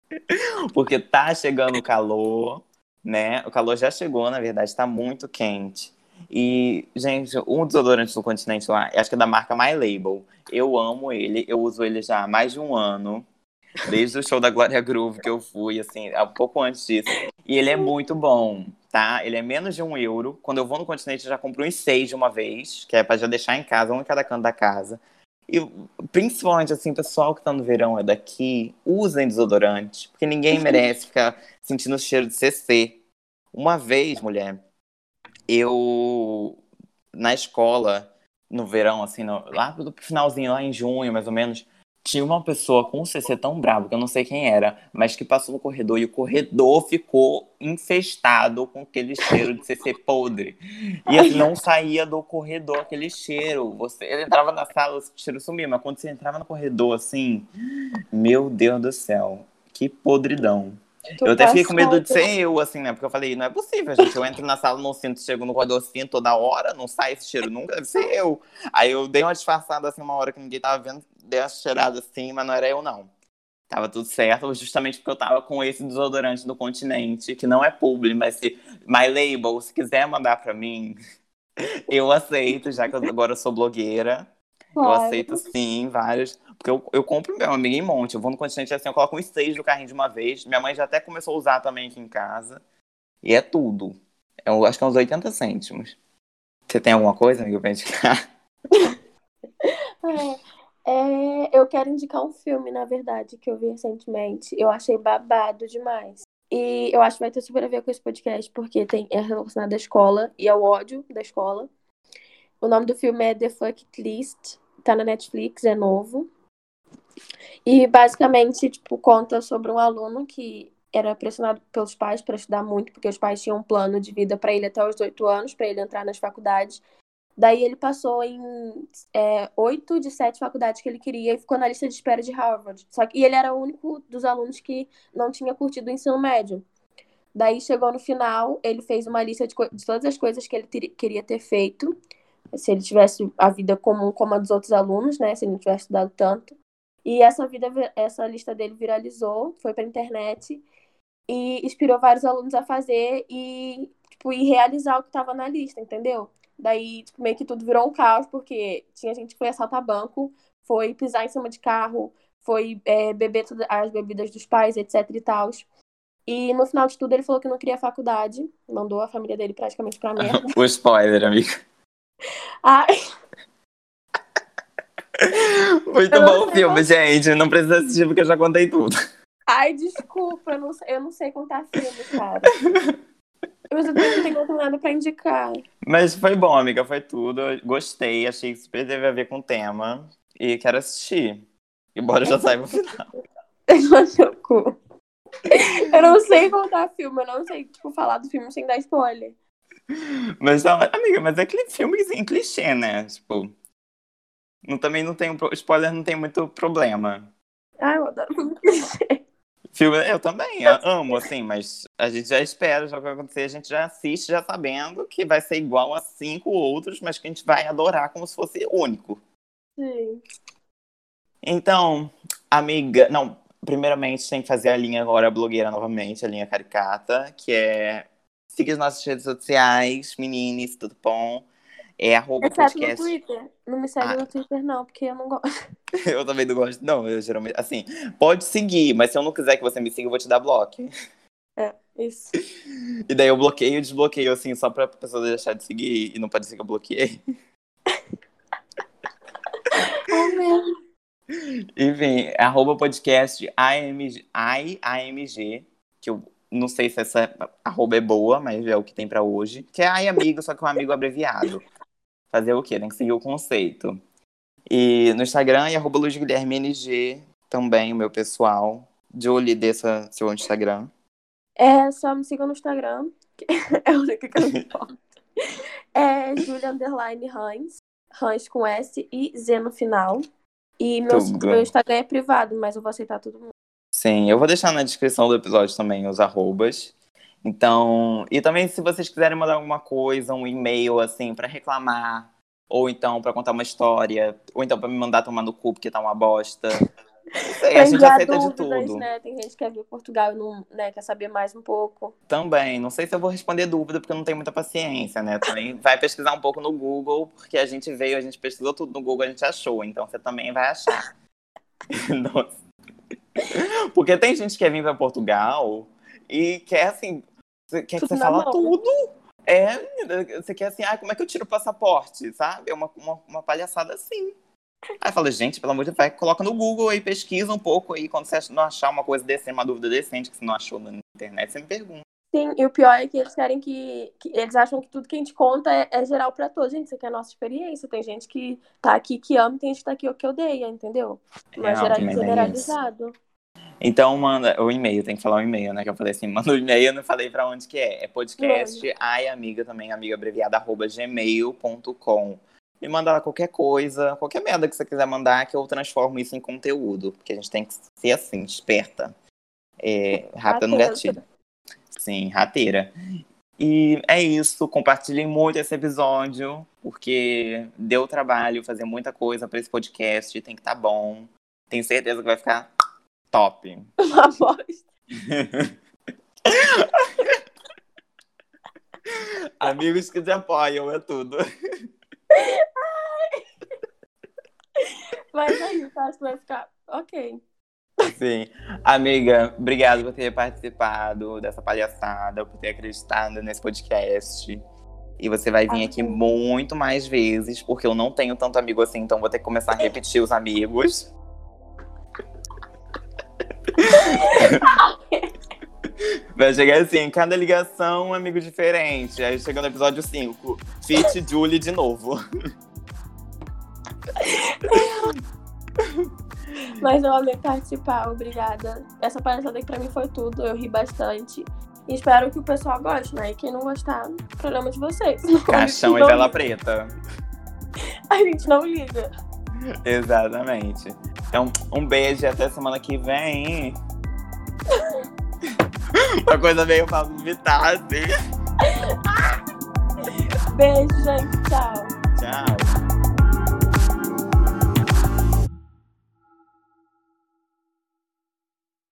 (laughs) Porque tá chegando o calor, né? O calor já chegou, na verdade, tá muito quente. E, gente, um desodorante do continente lá, acho que é da marca My Label. Eu amo ele, eu uso ele já há mais de um ano. Desde o show da Glória Groove que eu fui, assim, há pouco antes disso. E ele é muito bom, tá? Ele é menos de um euro. Quando eu vou no continente, eu já compro uns seis de uma vez, que é pra já deixar em casa, um em cada canto da casa. E principalmente, assim, pessoal que tá no verão é daqui, usem desodorante, porque ninguém (laughs) merece ficar sentindo o cheiro de CC. Uma vez, mulher, eu na escola, no verão, assim, no, lá pro finalzinho, lá em junho, mais ou menos, tinha uma pessoa com um CC tão bravo, que eu não sei quem era, mas que passou no corredor e o corredor ficou infestado com aquele cheiro de CC podre. E assim, não saía do corredor aquele cheiro. Você ele entrava na sala, o cheiro sumia, mas quando você entrava no corredor, assim, meu Deus do céu, que podridão. Tu Eu até fiquei com medo de ser eu, assim, né? Porque eu falei, não é possível, gente. Eu entro na sala, não sinto, chego no sinto toda hora, não sai esse cheiro nunca, deve ser eu. Aí eu dei uma disfarçada, assim, uma hora que ninguém tava vendo, dei uma cheirada assim, mas não era eu, não. Tava tudo certo, justamente porque eu tava com esse desodorante do continente, que não é publi, mas se My Label, se quiser mandar pra mim, (laughs) eu aceito, já que agora eu sou blogueira. Eu Claro. aceito sim, vários. Porque eu, eu compro meu amigo em monte. Eu vou no continente assim, eu coloco uns seis do carrinho de uma vez. Minha mãe já até começou a usar também aqui em casa. E é tudo. Eu acho que é uns 80 cêntimos. Você tem alguma coisa, amigo, pra indicar? (laughs) É, é, eu quero indicar um filme, na verdade, que eu vi recentemente. Eu achei babado demais. E eu acho que vai ter super a ver com esse podcast, porque tem, é relacionado à escola e ao ódio da escola. O nome do filme é The Fuck List. Tá na Netflix, é novo. E basicamente, tipo, conta sobre um aluno que era pressionado pelos pais para estudar muito, porque os pais tinham um plano de vida para ele até os 18 anos, para ele entrar nas faculdades. Daí ele passou em é, oito de sete faculdades que ele queria e ficou na lista de espera de Harvard. Só que, e ele era o único dos alunos que não tinha curtido o ensino médio. Daí chegou no final, ele fez uma lista de, de todas as coisas que ele ter, queria ter feito, se ele tivesse a vida comum como a dos outros alunos, né? Se ele não tivesse estudado tanto. E essa vida, essa lista dele viralizou, foi para internet e inspirou vários alunos a fazer e tipo e realizar o que estava na lista, entendeu? Daí tipo, meio que tudo virou um caos porque tinha gente que foi assaltar banco, foi pisar em cima de carro, foi é, beber as bebidas dos pais, etc e tal. E no final de tudo ele falou que não queria faculdade, mandou a família dele praticamente pra (laughs) merda. o spoiler, amigo. Ai. Muito bom o filme, gente. Não precisa assistir porque eu já contei tudo. Ai, desculpa, eu não, eu não sei contar filme, cara. Eu não tenho nada pra indicar. Mas foi bom, amiga, foi tudo. gostei, achei que super teve a ver com o tema. E quero assistir. Embora já saiba o final. (laughs) Eu não sei contar filme, eu não sei, tipo, falar do filme sem dar spoiler. Mas, amiga, mas é aquele filme em clichê, né? Tipo, não, também não tem, spoiler não tem muito problema. Ah, eu adoro filme (laughs) clichê. Filme, eu também, eu amo, assim, mas a gente já espera, já vai acontecer, a gente já assiste já sabendo que vai ser igual a cinco outros, mas que a gente vai adorar como se fosse único. Sim. Então, amiga, não, primeiramente tem que fazer a linha agora blogueira novamente, a linha caricata, que é siga as nossas redes sociais, meninas, tudo bom? É arroba Exceto podcast. no Twitter. Não me segue ah. no Twitter, não, porque eu não gosto. (laughs) eu também não gosto. Não, eu geralmente. Assim, pode seguir, mas se eu não quiser que você me siga, eu vou te dar bloco. É, isso. E daí eu bloqueio e desbloqueio, assim, só pra pessoa deixar de seguir e não pode ser que eu bloqueei. (laughs) oh, meu. Enfim, arroba podcast AMG, AMG, que eu não sei se essa arroba é boa, mas é o que tem para hoje. Que é ai amigo, só que um amigo abreviado. Fazer o quê? Tem que seguir o conceito. E no Instagram, e arroba Luiz Guilherme NG, também, o meu pessoal. Julie, dessa seu Instagram. É, só me sigam no Instagram. (laughs) é o único que eu me (laughs) importo. É Julia Underline Hans. Hans com S e Z no final. E meu, meu Instagram é privado, mas eu vou aceitar todo mundo. Sim, eu vou deixar na descrição do episódio também os arrobas. Então, e também se vocês quiserem mandar alguma coisa, um e-mail assim para reclamar, ou então para contar uma história, ou então para me mandar tomar no cu porque tá uma bosta. Sei, a gente aceita dúvidas, de tudo. Né? Tem gente que quer vir Portugal e não né, quer saber mais um pouco. Também, não sei se eu vou responder dúvida porque eu não tenho muita paciência, né? Também vai pesquisar um pouco no Google, porque a gente veio, a gente pesquisou tudo no Google, a gente achou, então você também vai achar. (laughs) Nossa. (laughs) Porque tem gente que quer vir para Portugal e quer assim, quer que você fala tudo. É, você quer assim, ah, como é que eu tiro o passaporte, sabe? É uma, uma, uma palhaçada assim. Aí fala, gente, pelo amor de Deus, coloca no Google aí, pesquisa um pouco aí, quando você não achar uma coisa decente, uma dúvida decente que você não achou na internet, você me pergunta. Sim, e o pior é que eles querem que, que eles acham que tudo que a gente conta é, é geral para todos. Gente, isso aqui é a nossa experiência. Tem gente que tá aqui que ama, tem gente que tá aqui que odeia, entendeu? Mas é, generalizado. Então manda o e-mail, tem que falar o e-mail, né? Que eu falei assim, (laughs) manda o e-mail, eu não falei pra onde que é. É podcast, ai amiga também, amiga abreviada, arroba gmail.com. Me manda lá qualquer coisa, qualquer merda que você quiser mandar, que eu transformo isso em conteúdo. Porque a gente tem que ser assim, esperta. É, (laughs) rápida no gatilho. Sim, rateira. E é isso, compartilhem muito esse episódio, porque deu trabalho fazer muita coisa para esse podcast, tem que estar tá bom. Tenho certeza que vai ficar Top. Uma bosta. (laughs) Amigos que te apoiam, é tudo. Mas aí, acho que vai ficar ok. Sim. Amiga, obrigado por ter participado dessa palhaçada, por ter acreditado nesse podcast. E você vai vir aqui muito mais vezes, porque eu não tenho tanto amigo assim, então vou ter que começar a repetir os amigos. Vai chegar assim, cada ligação um amigo diferente. Aí chega no episódio 5, Fit Julie de novo. Mas eu amei participar, obrigada. Essa palhaçada aqui pra mim foi tudo, eu ri bastante. E espero que o pessoal goste, né? E quem não gostar, problema de vocês. Caixão e vela preta. A gente não liga. (laughs) Exatamente. Então, um beijo e até semana que vem. (laughs) Uma coisa meio pra vomitar, assim. Beijo, gente. Tchau. Tchau.